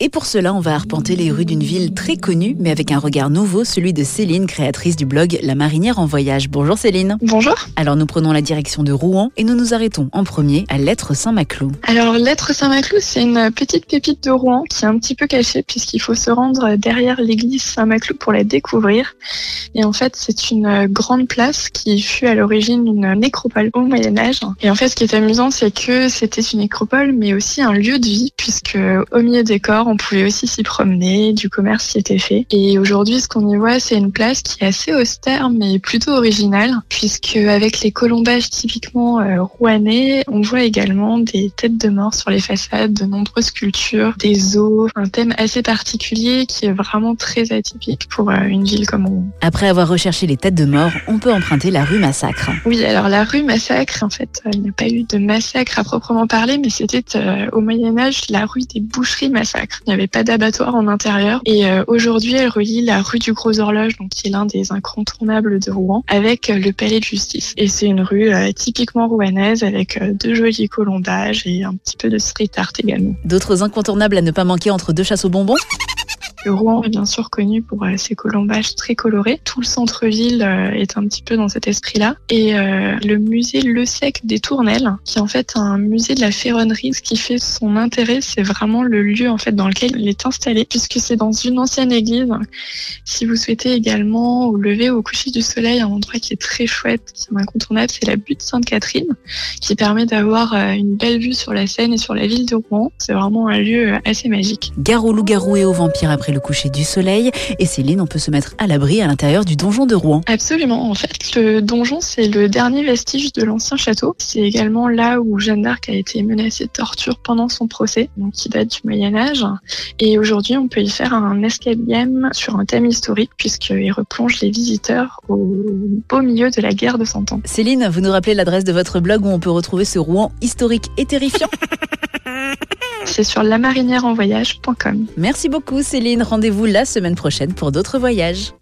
Et pour cela, on va arpenter les rues d'une ville très connue, mais avec un regard nouveau, celui de Céline, créatrice du blog La Marinière en Voyage. Bonjour Céline. Bonjour. Alors nous prenons la direction de Rouen et nous nous arrêtons en premier à Lettre Saint-Maclou. Alors Lettre Saint-Maclou, c'est une petite pépite de Rouen qui est un petit peu cachée puisqu'il faut se rendre derrière l'église Saint-Maclou pour la découvrir. Et en fait, c'est une grande place qui fut à l'origine une nécropole au Moyen Âge. Et en fait, ce qui est amusant, c'est que c'était une nécropole, mais aussi un lieu de vie puisque au milieu des corps, on pouvait aussi s'y promener, du commerce y était fait. Et aujourd'hui, ce qu'on y voit, c'est une place qui est assez austère, mais plutôt originale, puisque avec les colombages typiquement euh, rouennais, on voit également des têtes de mort sur les façades, de nombreuses sculptures, des os, un thème assez particulier qui est vraiment très atypique pour euh, une ville comme Rouen. Après avoir recherché les têtes de mort, on peut emprunter la rue Massacre. Oui, alors la rue Massacre, en fait, euh, il n'y a pas eu de massacre à proprement parler, mais c'était au Moyen Âge la rue des boucheries Massacre. Il n'y avait pas d'abattoir en intérieur. Et euh, aujourd'hui, elle relie la rue du Gros Horloge, donc qui est l'un des incontournables de Rouen, avec euh, le Palais de Justice. Et c'est une rue euh, typiquement rouennaise avec de jolis colombages et un petit peu de street art également. D'autres incontournables à ne pas manquer entre deux chasses aux bonbons? Rouen est bien sûr connu pour euh, ses colombages très colorés. Tout le centre-ville euh, est un petit peu dans cet esprit-là. Et euh, le musée Le Sec des Tournelles, qui est en fait un musée de la ferronnerie, ce qui fait son intérêt, c'est vraiment le lieu en fait dans lequel il est installé, puisque c'est dans une ancienne église. Si vous souhaitez également au lever au coucher du soleil, un endroit qui est très chouette, qui est incontournable, c'est la butte Sainte-Catherine, qui permet d'avoir une belle vue sur la Seine et sur la ville de Rouen. C'est vraiment un lieu assez magique. Gare aux loups-garous et aux vampires après le coucher du soleil. Et Céline, on peut se mettre à l'abri à l'intérieur du donjon de Rouen. Absolument. En fait, le donjon, c'est le dernier vestige de l'ancien château. C'est également là où Jeanne d'Arc a été menacée de torture pendant son procès, donc qui date du Moyen Âge. Et aujourd'hui, on peut y faire un escape game sur un thème historique, puisqu'il replonge les visiteurs au beau milieu de la guerre de Cent Ans. Céline, vous nous rappelez l'adresse de votre blog où on peut retrouver ce Rouen historique et terrifiant? c'est sur lamarinièreenvoyage.com. Merci beaucoup Céline, rendez-vous la semaine prochaine pour d'autres voyages.